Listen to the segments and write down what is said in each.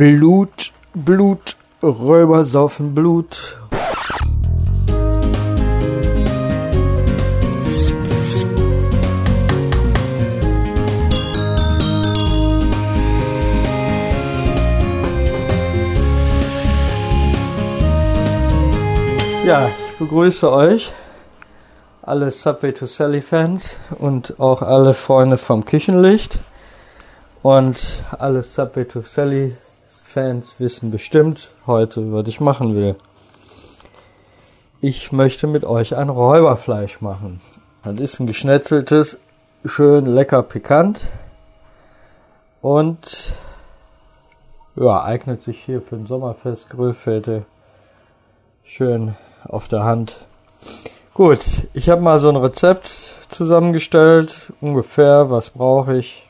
Blut, Blut, Räuber saufen Blut. Ja, ich begrüße euch, alle Subway to Sally Fans und auch alle Freunde vom Küchenlicht. Und alle Subway to Sally Fans wissen bestimmt heute, was ich machen will. Ich möchte mit euch ein Räuberfleisch machen. Das ist ein geschnetzeltes, schön lecker pikant und ja, eignet sich hier für ein Sommerfest, Grillfete schön auf der Hand. Gut, ich habe mal so ein Rezept zusammengestellt, ungefähr, was brauche ich?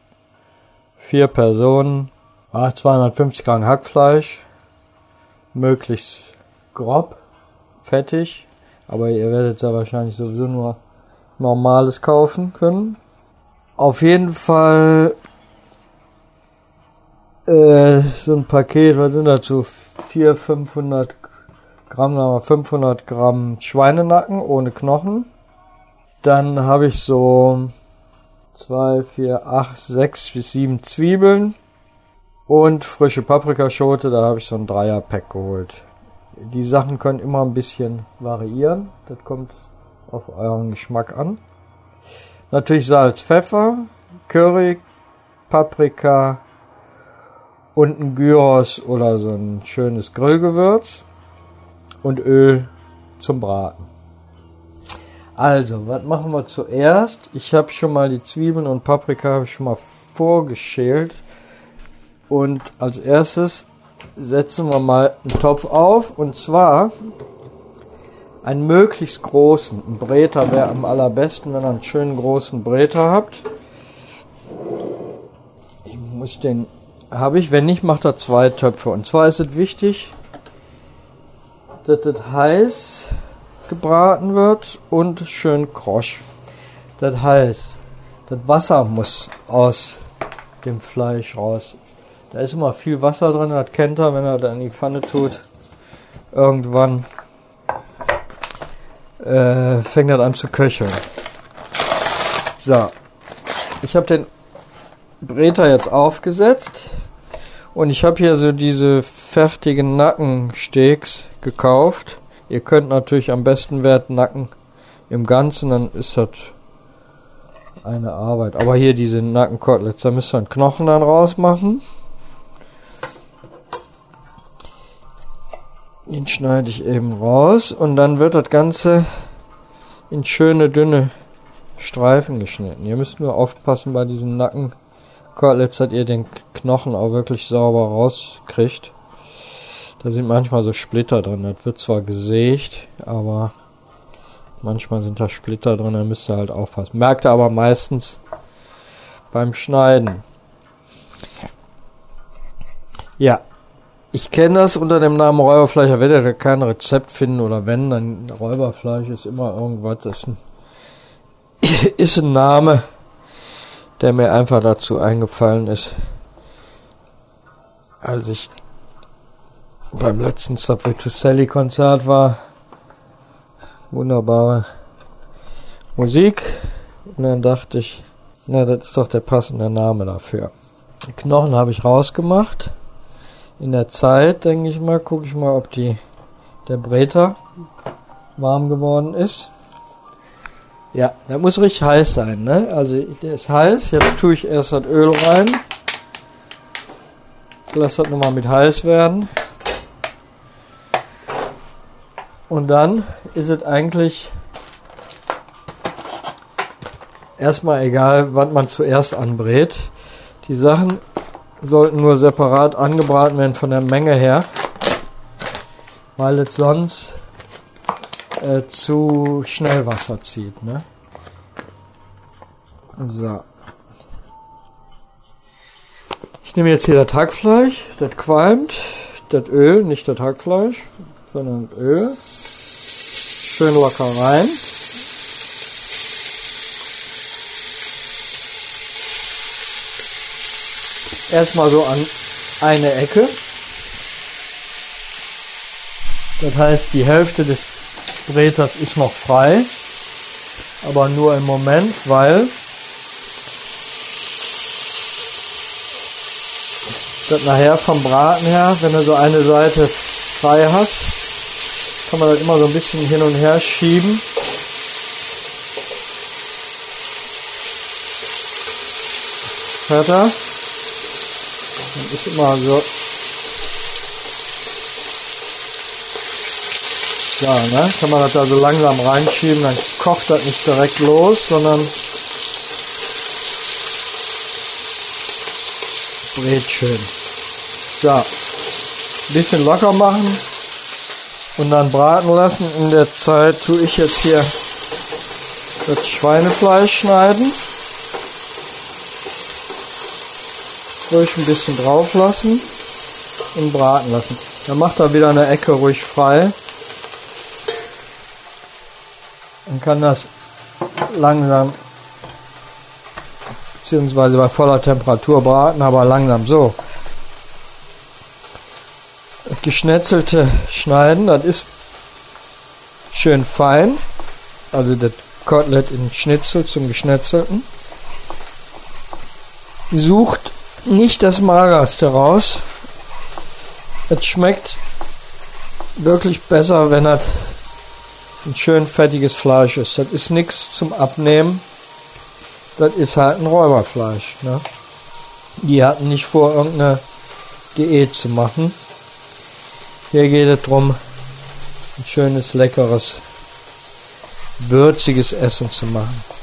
Vier Personen, 250 Gramm Hackfleisch, möglichst grob, fettig, aber ihr werdet ja wahrscheinlich sowieso nur normales kaufen können. Auf jeden Fall äh, so ein Paket, was sind dazu? 400, 500 Gramm, sagen wir 500 Gramm Schweinenacken ohne Knochen. Dann habe ich so 2, 4, 8, 6 bis 7 Zwiebeln und frische Paprikaschote. Da habe ich so ein Dreier-Pack geholt. Die Sachen können immer ein bisschen variieren. Das kommt auf euren Geschmack an. Natürlich Salz, Pfeffer, Curry, Paprika und ein Gyros oder so ein schönes Grillgewürz und Öl zum Braten. Also, was machen wir zuerst? Ich habe schon mal die Zwiebeln und Paprika schon mal vorgeschält. Und als erstes setzen wir mal einen Topf auf. Und zwar einen möglichst großen. Ein Breter wäre am allerbesten, wenn ihr einen schönen großen Breter habt. Ich muss den, habe ich, wenn nicht, macht er zwei Töpfe. Und zwar ist es wichtig, dass das heiß gebraten wird und schön krosch. Das heißt, das Wasser muss aus dem Fleisch raus. Da ist immer viel Wasser drin, das kennt er, wenn er da in die Pfanne tut. Irgendwann äh, fängt das an zu köcheln. So, ich habe den Breter jetzt aufgesetzt und ich habe hier so diese fertigen Nackensteaks gekauft. Ihr könnt natürlich am besten Wert Nacken im Ganzen, dann ist das eine Arbeit. Aber hier diese Nackenkoteletts, da müsst ihr einen Knochen dann rausmachen. Den schneide ich eben raus und dann wird das Ganze in schöne dünne Streifen geschnitten. Ihr müsst nur aufpassen bei diesen Nackenkoteletts, dass ihr den Knochen auch wirklich sauber rauskriegt. Da sind manchmal so Splitter drin. Das wird zwar gesägt, aber manchmal sind da Splitter drin. Da müsst ihr halt aufpassen. Merkt ihr aber meistens beim Schneiden. Ja, ich kenne das unter dem Namen Räuberfleisch. Da werdet ihr kein Rezept finden oder wenn, dann Räuberfleisch ist immer irgendwas. Das ist ein, ist ein Name, der mir einfach dazu eingefallen ist, als ich beim letzten Subway to Sally Konzert war. Wunderbare Musik. Und dann dachte ich, na, das ist doch der passende Name dafür. Die Knochen habe ich rausgemacht. In der Zeit, denke ich mal, gucke ich mal, ob die, der Breter warm geworden ist. Ja, der muss richtig heiß sein, ne? Also, der ist heiß. Jetzt tue ich erst das Öl rein. Lass das nochmal mit heiß werden. Und dann ist es eigentlich erstmal egal, wann man zuerst anbrät. Die Sachen sollten nur separat angebraten werden von der Menge her, weil es sonst äh, zu schnell Wasser zieht. Ne? So. Ich nehme jetzt hier das Hackfleisch, das qualmt, das Öl, nicht das Hackfleisch, sondern Öl schön locker rein. Erstmal so an eine Ecke. Das heißt, die Hälfte des Breters ist noch frei, aber nur im Moment, weil das nachher vom Braten her, wenn du so eine Seite frei hast, kann man das immer so ein bisschen hin und her schieben. Hört er? Dann ist immer so. Ja, ne? Kann man das da so langsam reinschieben, dann kocht das nicht direkt los, sondern brät schön. So, ein bisschen locker machen und dann braten lassen. In der Zeit tue ich jetzt hier das Schweinefleisch schneiden. Ruhig ein bisschen drauf lassen und braten lassen. Dann macht er wieder eine Ecke ruhig frei. Dann kann das langsam beziehungsweise bei voller Temperatur braten, aber langsam so geschnetzelte schneiden. Das ist schön fein. Also das Kotelett in Schnitzel zum Geschnetzelten. Sucht nicht das Magerste raus. Es schmeckt wirklich besser, wenn das ein schön fettiges Fleisch ist. Das ist nichts zum Abnehmen. Das ist halt ein Räuberfleisch. Ne? Die hatten nicht vor, irgendeine Diät zu machen. Hier geht es darum, ein schönes, leckeres, würziges Essen zu machen.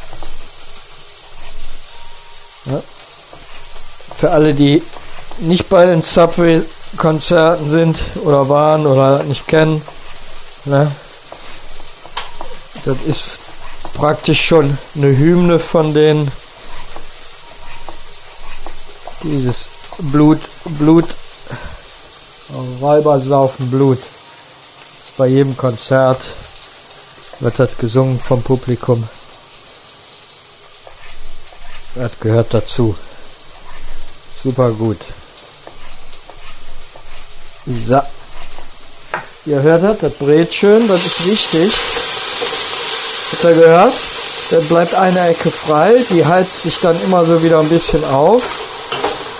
Für alle, die nicht bei den Subway-Konzerten sind oder waren oder nicht kennen, ne, das ist praktisch schon eine Hymne von denen. Dieses Blut, Blut Weiber saufen Blut. Bei jedem Konzert wird das gesungen vom Publikum. Das gehört dazu. Super gut. So. Ihr hört das, das brät schön, das ist wichtig. Habt ihr gehört? Da bleibt eine Ecke frei, die heizt sich dann immer so wieder ein bisschen auf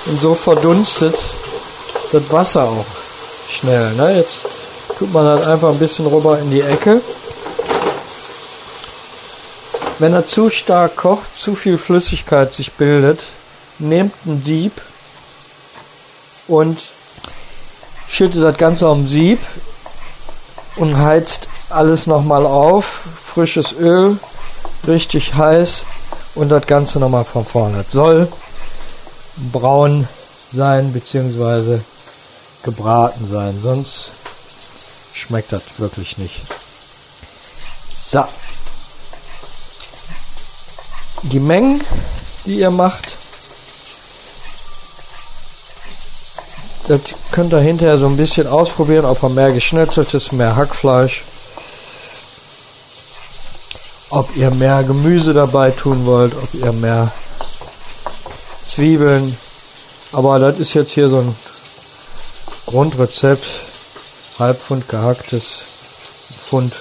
und so verdunstet das Wasser auch schnell. Ne? Jetzt tut man halt einfach ein bisschen rüber in die Ecke. Wenn er zu stark kocht, zu viel Flüssigkeit sich bildet, nehmt einen Dieb und schüttet das Ganze am Sieb und heizt alles nochmal auf. Frisches Öl, richtig heiß und das Ganze nochmal von vorne. Das soll braun sein, beziehungsweise gebraten sein, sonst schmeckt das wirklich nicht. So. Die Mengen, die ihr macht, das könnt ihr hinterher so ein bisschen ausprobieren, ob ihr mehr geschnetzeltes, mehr Hackfleisch, ob ihr mehr Gemüse dabei tun wollt, ob ihr mehr Zwiebeln. Aber das ist jetzt hier so ein Grundrezept, halb Pfund gehacktes Pfund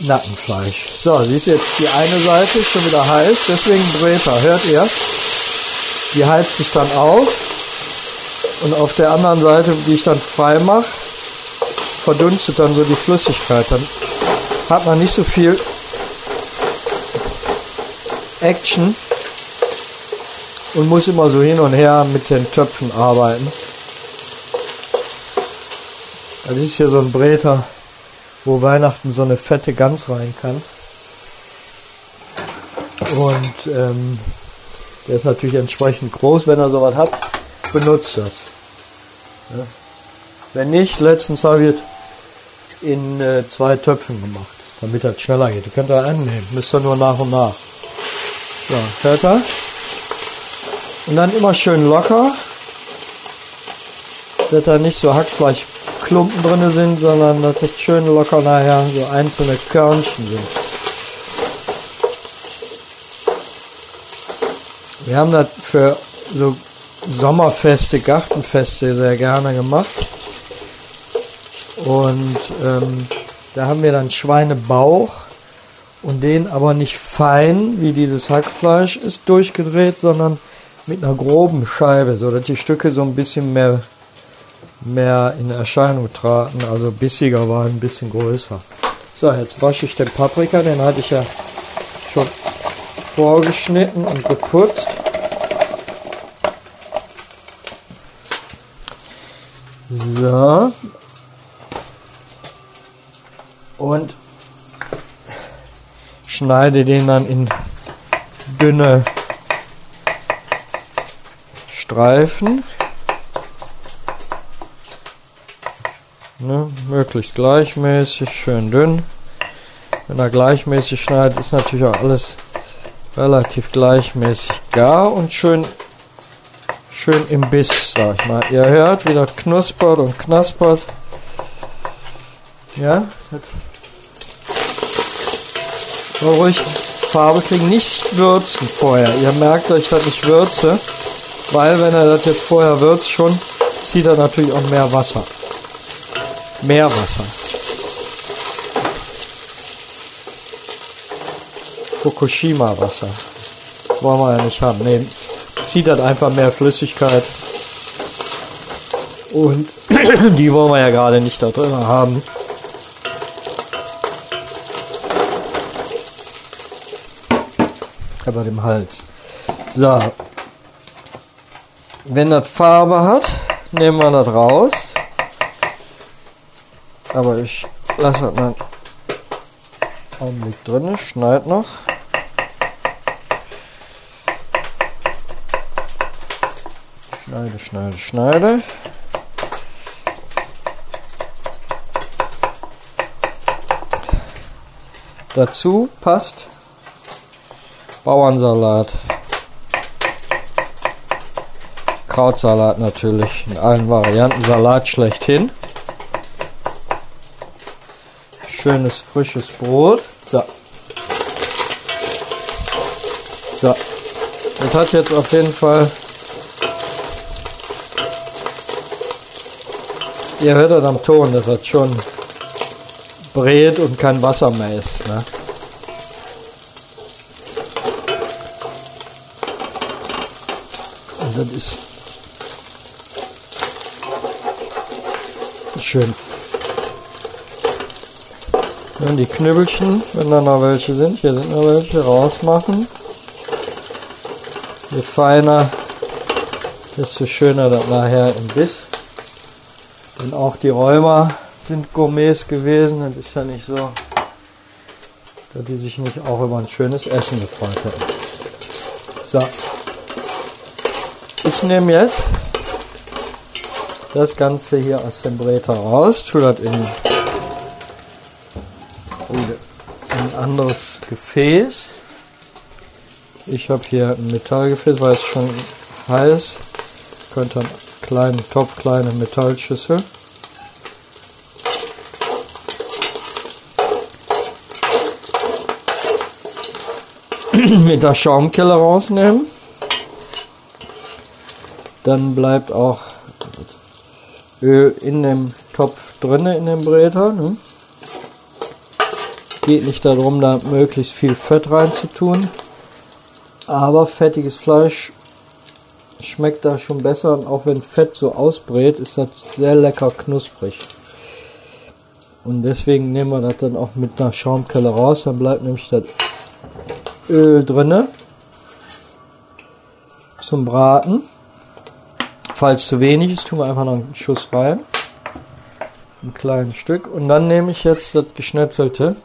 Nackenfleisch. So, sie ist jetzt die eine Seite schon wieder heiß, deswegen Bräter, hört ihr? Die heizt sich dann auf und auf der anderen Seite, die ich dann frei mache, verdunstet dann so die Flüssigkeit. Dann hat man nicht so viel Action und muss immer so hin und her mit den Töpfen arbeiten. Das ist hier so ein Breter, wo Weihnachten so eine fette Gans rein kann. Und ähm, der ist natürlich entsprechend groß. Wenn er sowas hat, benutzt das. Ja. Wenn nicht, letztens habe ich in äh, zwei Töpfen gemacht, damit das schneller geht. Ihr könnt da einen nehmen, müsst ihr nur nach und nach. So, hört? Und dann immer schön locker, dass da nicht so Hackfleisch Klumpen drin sind, sondern dass das schön locker nachher so einzelne Körnchen sind. Wir haben das für so Sommerfeste, Gartenfeste sehr gerne gemacht. Und ähm, da haben wir dann Schweinebauch und den aber nicht fein, wie dieses Hackfleisch ist, durchgedreht, sondern mit einer groben Scheibe, so dass die Stücke so ein bisschen mehr, mehr in Erscheinung traten, also bissiger war, ein bisschen größer. So, jetzt wasche ich den Paprika, den hatte ich ja schon vorgeschnitten und geputzt. So. Und schneide den dann in dünne Streifen. Ne, möglichst gleichmäßig, schön dünn. Wenn er gleichmäßig schneidet, ist natürlich auch alles relativ gleichmäßig gar und schön schön im Biss, sag ich mal. Ihr hört, wie das knuspert und knaspert. Ja, so ruhig Farbe kriegen, nicht würzen vorher. Ihr merkt euch, dass ich würze, weil wenn er das jetzt vorher würzt schon, zieht er natürlich auch mehr Wasser. Mehr Wasser. Fukushima Wasser. Wollen wir ja nicht haben. Nee, zieht dann einfach mehr Flüssigkeit. Und die wollen wir ja gerade nicht da drin haben. Aber dem Hals. So. Wenn das Farbe hat, nehmen wir das raus. Aber ich lasse das mal einen Augenblick drin, schneid noch. Schneide, schneide, schneide. Dazu passt Bauernsalat. Krautsalat natürlich in allen Varianten. Salat schlechthin. Schönes frisches Brot. So. So. Das hat jetzt auf jeden Fall Ihr hört das am Ton, dass das schon brät und kein Wasser mehr ist. Ne? Und das ist schön. Dann die Knüppelchen, wenn da noch welche sind, hier sind noch welche, rausmachen. Je feiner, desto schöner das nachher im Biss. Und auch die Räumer sind Gourmets gewesen. Das ist ja nicht so, dass die sich nicht auch über ein schönes Essen gefreut hätten. So. Ich nehme jetzt das Ganze hier aus dem Bräter raus, tue das in, in ein anderes Gefäß. Ich habe hier ein Metallgefäß, weil es schon heiß. Könnte einen kleinen Topf, kleine Metallschüssel. mit der Schaumkelle rausnehmen. Dann bleibt auch Öl in dem Topf drinne in dem Bräter. Ne? Geht nicht darum, da möglichst viel Fett reinzutun. Aber fettiges Fleisch schmeckt da schon besser. Und auch wenn Fett so ausbrät, ist das sehr lecker knusprig. Und deswegen nehmen wir das dann auch mit einer Schaumkelle raus. Dann bleibt nämlich das Öl drinne zum Braten. Falls zu wenig ist, tun wir einfach noch einen Schuss rein. Ein kleines Stück. Und dann nehme ich jetzt das Geschnetzelte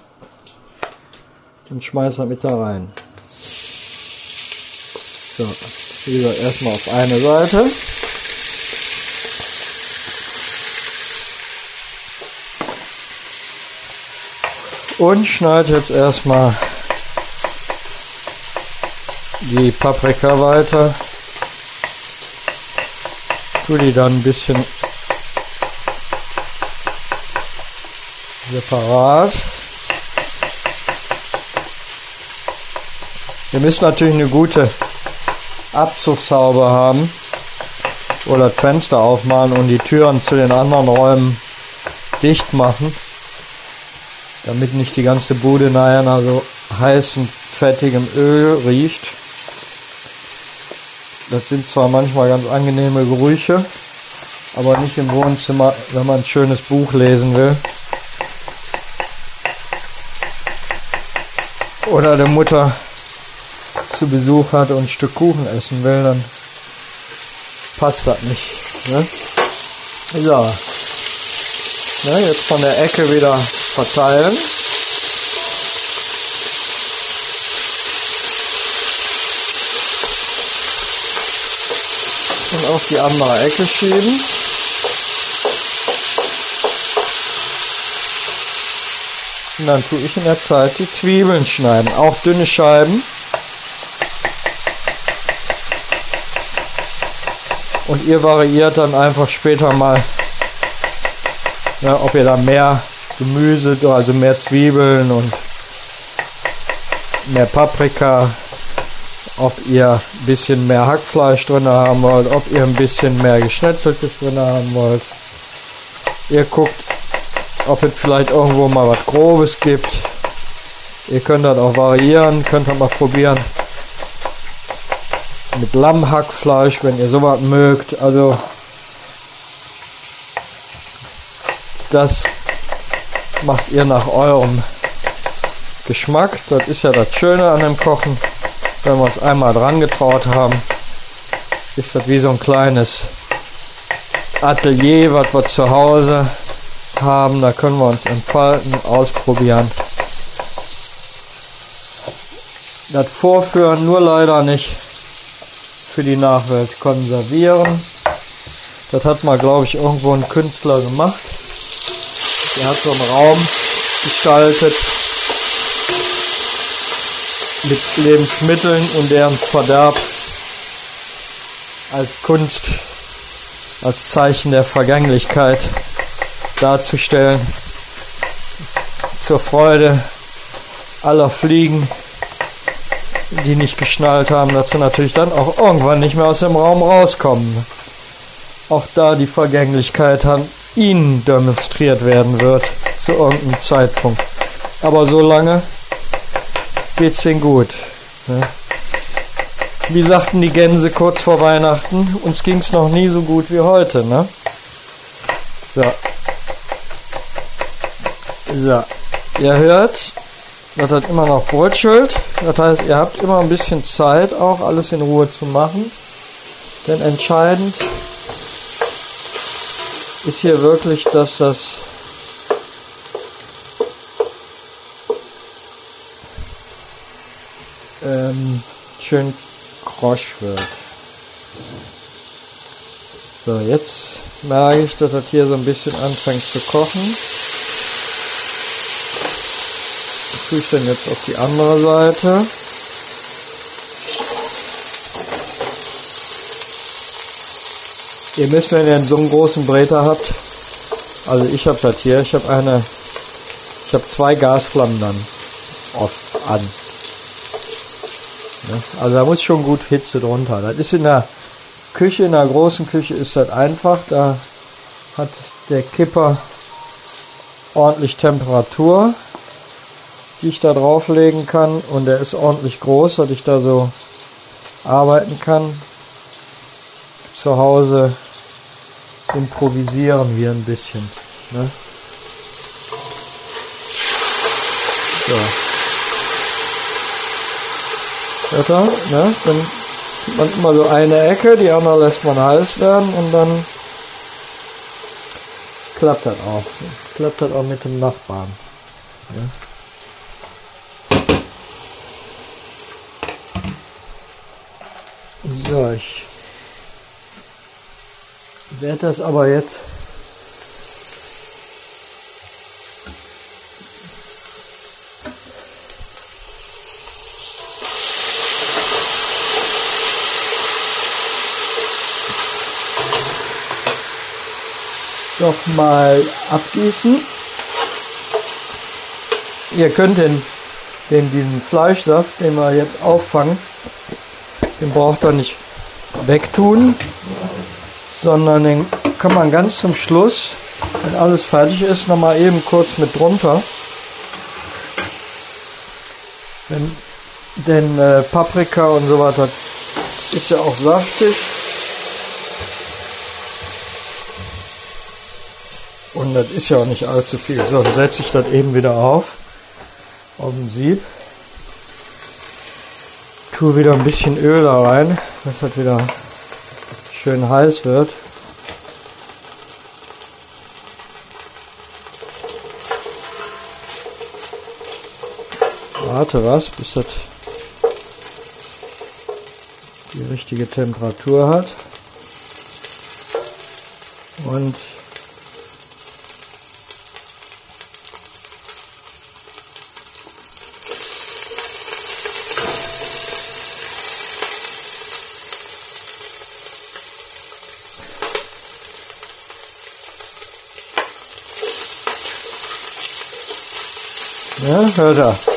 und schmeiße mit da rein. So, wie gesagt, erstmal auf eine Seite. Und schneide jetzt erstmal die Paprika weiter. Tu die dann ein bisschen separat. Ihr müsst natürlich eine gute Abzugshaube haben oder das Fenster aufmachen und die Türen zu den anderen Räumen dicht machen, damit nicht die ganze Bude nachher nach so heißem, fettigem Öl riecht. Das sind zwar manchmal ganz angenehme Gerüche, aber nicht im Wohnzimmer, wenn man ein schönes Buch lesen will. Oder der Mutter zu Besuch hat und ein Stück Kuchen essen will, dann passt das nicht. Ne? So. Ne, jetzt von der Ecke wieder verteilen. Und auf die andere Ecke schieben. Und dann tue ich in der Zeit die Zwiebeln schneiden. Auch dünne Scheiben. Und ihr variiert dann einfach später mal, ja, ob ihr da mehr Gemüse, also mehr Zwiebeln und mehr Paprika, ob ihr ein bisschen mehr Hackfleisch drin haben wollt, ob ihr ein bisschen mehr Geschnetzeltes drin haben wollt. Ihr guckt, ob es vielleicht irgendwo mal was Grobes gibt. Ihr könnt das auch variieren, könnt das mal probieren mit Lammhackfleisch, wenn ihr sowas mögt. Also das macht ihr nach eurem Geschmack. Das ist ja das Schöne an dem Kochen. Wenn wir uns einmal dran getraut haben, ist das wie so ein kleines Atelier, was wir zu Hause haben. Da können wir uns entfalten, ausprobieren. Das Vorführen nur leider nicht für die Nachwelt konservieren. Das hat mal, glaube ich, irgendwo ein Künstler gemacht. Der hat so einen Raum gestaltet mit Lebensmitteln und deren Verderb als Kunst, als Zeichen der Vergänglichkeit darzustellen. Zur Freude aller Fliegen die nicht geschnallt haben, dass sie natürlich dann auch irgendwann nicht mehr aus dem Raum rauskommen. Auch da die Vergänglichkeit an ihnen demonstriert werden wird, zu irgendeinem Zeitpunkt. Aber so lange geht's ihnen gut. Ne? Wie sagten die Gänse kurz vor Weihnachten, uns ging's noch nie so gut wie heute, ne? So. So. Ihr hört, das hat immer noch brötschelt. Das heißt, ihr habt immer ein bisschen Zeit, auch alles in Ruhe zu machen. Denn entscheidend ist hier wirklich, dass das ähm, schön krosch wird. So, jetzt merke ich, dass das hier so ein bisschen anfängt zu kochen. tue ich dann jetzt auf die andere Seite. Ihr müsst, wenn ihr so einen großen Bräter habt, also ich habe das hier, ich habe eine, ich habe zwei Gasflammen dann oft an. Also da muss schon gut Hitze drunter. Das ist in der Küche, in der großen Küche ist das einfach. Da hat der Kipper ordentlich Temperatur die ich da drauflegen kann und der ist ordentlich groß, dass ich da so arbeiten kann. Zu Hause improvisieren wir ein bisschen. Ne? So. Ihr? Ne? Dann tut man immer so eine Ecke, die andere lässt man heiß werden und dann klappt das auch. Klappt das auch mit dem Nachbarn. Ne? So, ich werde das aber jetzt doch mal abgießen. Ihr könnt den, den diesen Fleischsaft, den wir jetzt auffangen, den braucht er nicht wegtun, sondern den kann man ganz zum Schluss Wenn alles fertig ist, nochmal eben kurz mit drunter. Denn, denn äh, Paprika und so weiter ist ja auch saftig. Und das ist ja auch nicht allzu viel. So, dann setze ich das eben wieder auf. Auf dem Sieb. Tue wieder ein bisschen Öl da rein, dass das wieder schön heiß wird. Warte was, bis das die richtige Temperatur hat. Und Ja, hört er.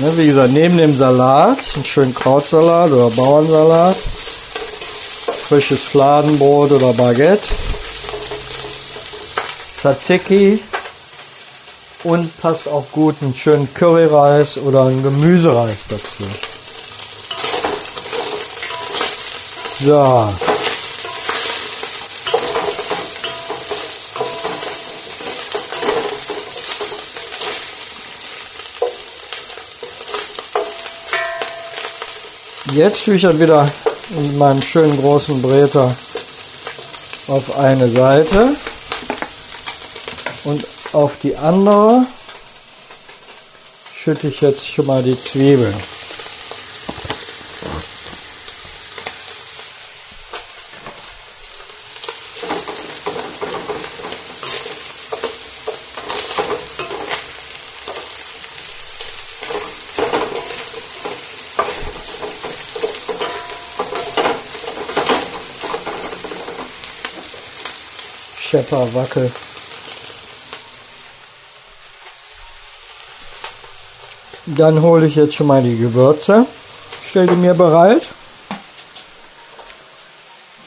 Ne, wie gesagt, neben dem Salat, einen schönen Krautsalat oder Bauernsalat, frisches Fladenbrot oder Baguette, Tzatziki und passt auch gut einen schönen Curryreis oder einen Gemüsereis dazu. So. Jetzt ich das wieder in meinem schönen großen Bräter auf eine Seite und auf die andere schütte ich jetzt schon mal die Zwiebeln. Schepper, Wackel. Dann hole ich jetzt schon mal die Gewürze, stelle die mir bereit.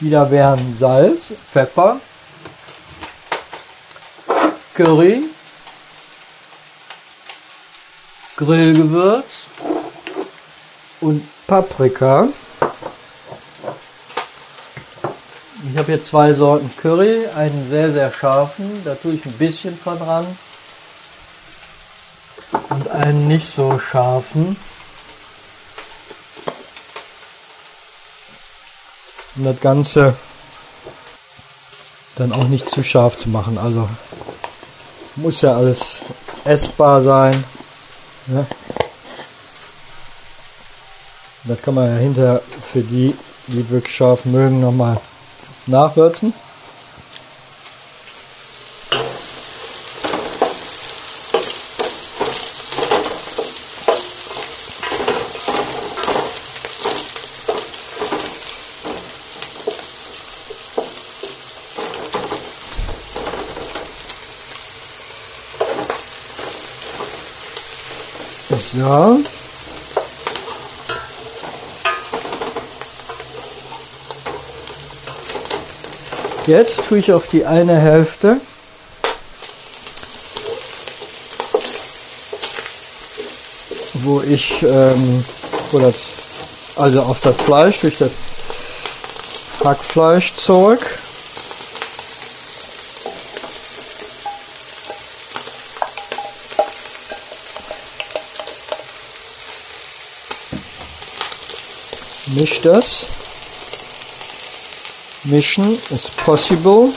Wieder wären Salz, Pfeffer, Curry, Grillgewürz und Paprika. Ich habe hier zwei Sorten Curry, einen sehr, sehr scharfen, da tue ich ein bisschen von dran. Und einen nicht so scharfen. Um das Ganze dann auch nicht zu scharf zu machen. Also muss ja alles essbar sein. Ja. Das kann man ja hinterher für die, die wirklich scharf mögen, nochmal nachwürzen. So. Jetzt tue ich auf die eine Hälfte wo ich ähm, wo das, also auf das Fleisch durch das Hackfleisch zurück. Misch das. Mischen is possible.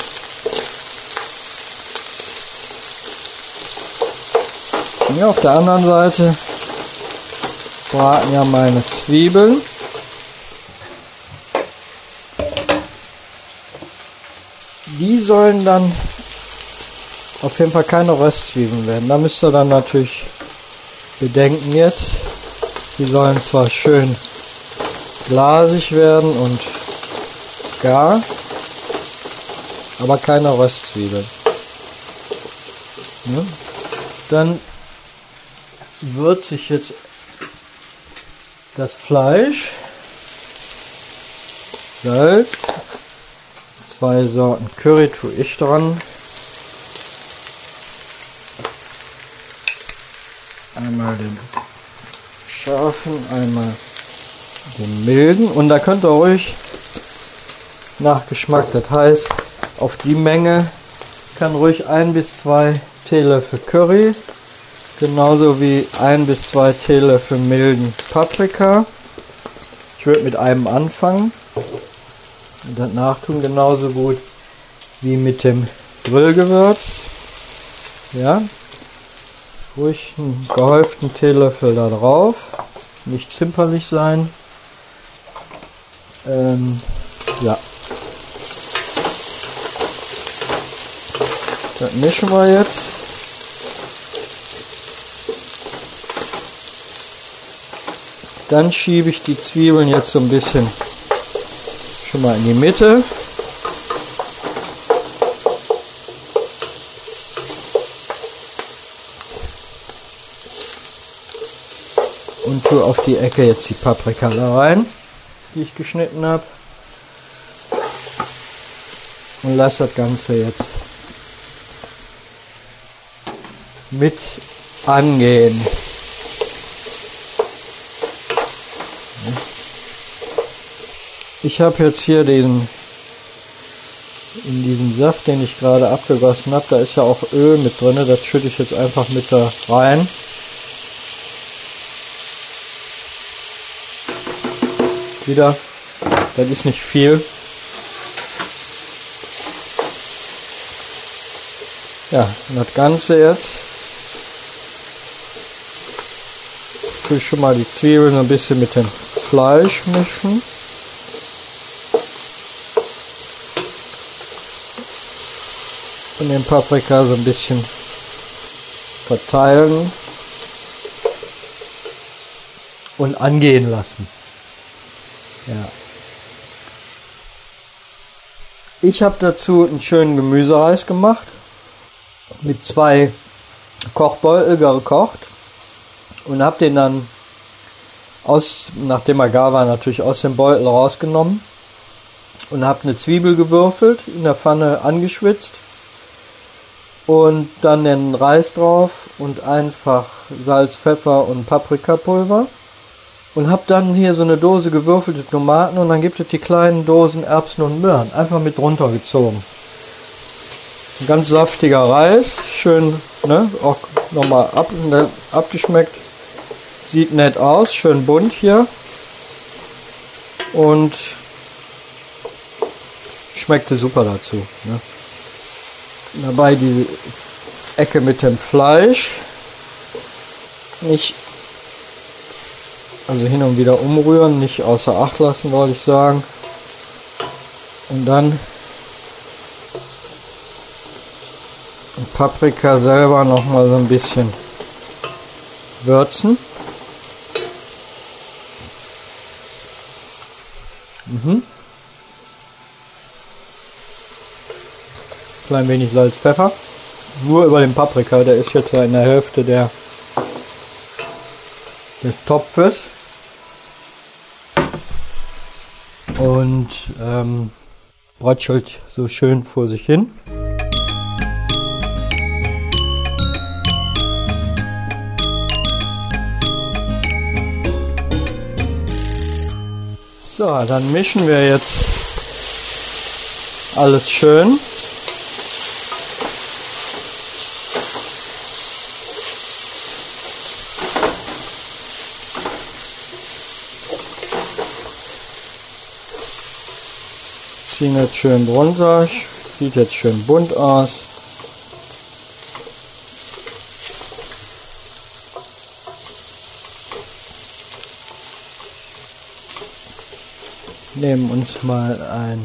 Hier auf der anderen Seite braten ja meine Zwiebeln. die sollen dann auf jeden Fall keine Röstzwiebeln werden. Da müsst ihr dann natürlich bedenken jetzt, die sollen zwar schön glasig werden und gar, aber keine Röstzwiebeln. Ja. Dann würze ich jetzt das Fleisch, Salz, zwei Sorten Curry tue ich dran. Einmal den scharfen, einmal den milden und da könnt ihr ruhig nach Geschmack, das heißt auf die Menge kann ruhig ein bis zwei Teelöffel Curry, genauso wie ein bis zwei Teelöffel milden Paprika. Ich würde mit einem anfangen und das nachtun genauso gut wie mit dem Grillgewürz. Ja, ruhig einen gehäuften Teelöffel da drauf, nicht zimperlich sein. Ähm, ja. Das mischen wir jetzt. Dann schiebe ich die Zwiebeln jetzt so ein bisschen schon mal in die Mitte. Und tue auf die Ecke jetzt die Paprika da rein, die ich geschnitten habe. Und lasse das Ganze jetzt mit angehen. Ich habe jetzt hier den in diesem Saft, den ich gerade abgegossen habe, da ist ja auch Öl mit drin, das schütte ich jetzt einfach mit da rein. Wieder, das ist nicht viel. Ja, und das Ganze jetzt tue ich schon mal die Zwiebeln ein bisschen mit dem Fleisch mischen. Und den Paprika so ein bisschen verteilen und angehen lassen. Ja. Ich habe dazu einen schönen Gemüsereis gemacht mit zwei Kochbeutel gekocht und habe den dann aus, nachdem er gar war, natürlich aus dem Beutel rausgenommen und habe eine Zwiebel gewürfelt, in der Pfanne angeschwitzt und dann den Reis drauf und einfach Salz, Pfeffer und Paprikapulver und habe dann hier so eine Dose gewürfelte Tomaten und dann gibt es die kleinen Dosen Erbsen und Möhren einfach mit runtergezogen. Ein ganz saftiger Reis, schön, ne, auch nochmal ab, ne, abgeschmeckt. Sieht nett aus, schön bunt hier. Und schmeckte super dazu. Ne. Dabei die Ecke mit dem Fleisch. Nicht, also hin und wieder umrühren, nicht außer Acht lassen, wollte ich sagen. Und dann Paprika selber noch mal so ein bisschen würzen. Mhm. Klein wenig Salz, Pfeffer. Nur über den Paprika, der ist jetzt in der Hälfte der, des Topfes. Und ähm, brötschelt so schön vor sich hin. So, dann mischen wir jetzt alles schön. Ziehen jetzt schön runter, sieht jetzt schön bunt aus. Nehmen uns mal ein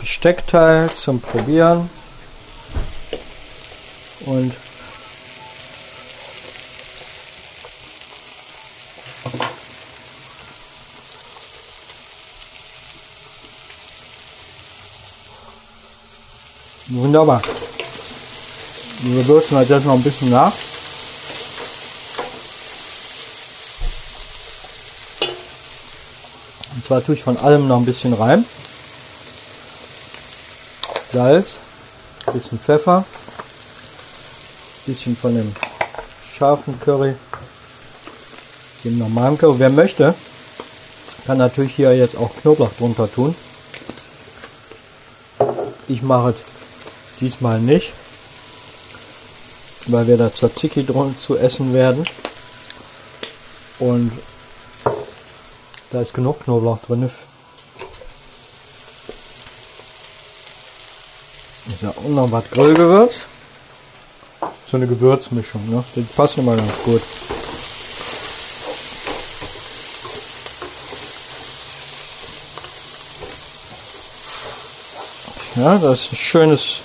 Besteckteil zum Probieren. Und Wunderbar. Wir würzen halt jetzt noch ein bisschen nach. Und zwar tue ich von allem noch ein bisschen rein. Salz, bisschen Pfeffer, bisschen von dem scharfen Curry, dem normalen Curry. Wer möchte, kann natürlich hier jetzt auch Knoblauch drunter tun. Ich mache es diesmal nicht, weil wir da Tzatziki drin zu essen werden. Und da ist genug Knoblauch drin. Ist ja auch noch was Grillgewürz. So eine Gewürzmischung, ne? Die passen immer ganz gut. Ja, das ist ein schönes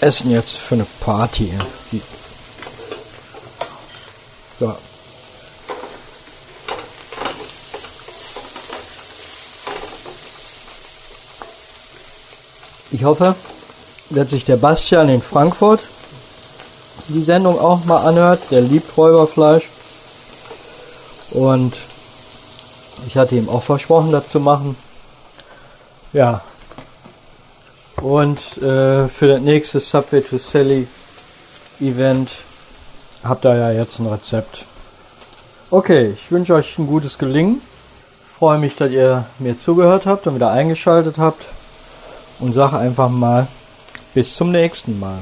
Essen jetzt für eine Party. So. Ich hoffe, dass sich der Bastian in Frankfurt die Sendung auch mal anhört. Der liebt Räuberfleisch. Und ich hatte ihm auch versprochen, das zu machen. Ja. Und äh, für das nächste Subway to Sally Event habt ihr ja jetzt ein Rezept. Okay, ich wünsche euch ein gutes Gelingen. Freue mich, dass ihr mir zugehört habt und wieder eingeschaltet habt und sage einfach mal bis zum nächsten Mal.